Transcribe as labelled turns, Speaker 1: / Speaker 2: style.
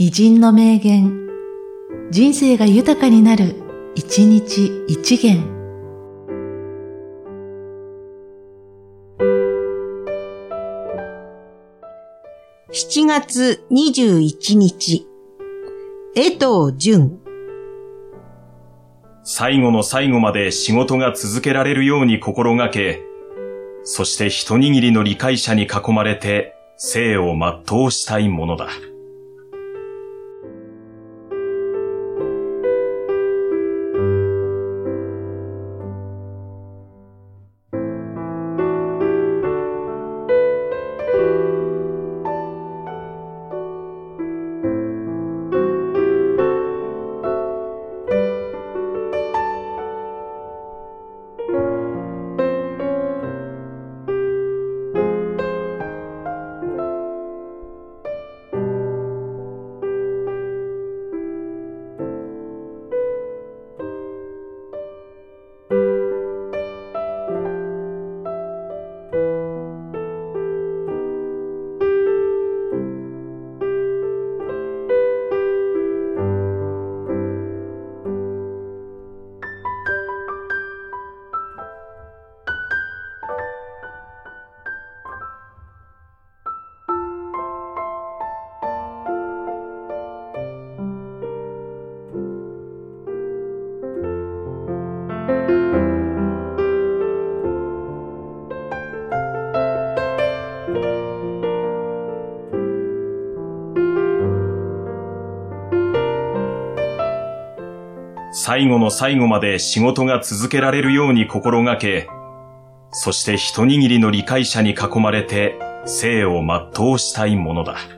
Speaker 1: 偉人の名言、人生が豊かになる、一日一元。
Speaker 2: 7月21日、江藤淳。
Speaker 3: 最後の最後まで仕事が続けられるように心がけ、そして一握りの理解者に囲まれて生を全うしたいものだ。最後の最後まで仕事が続けられるように心がけ、そして一握りの理解者に囲まれて生を全うしたいものだ。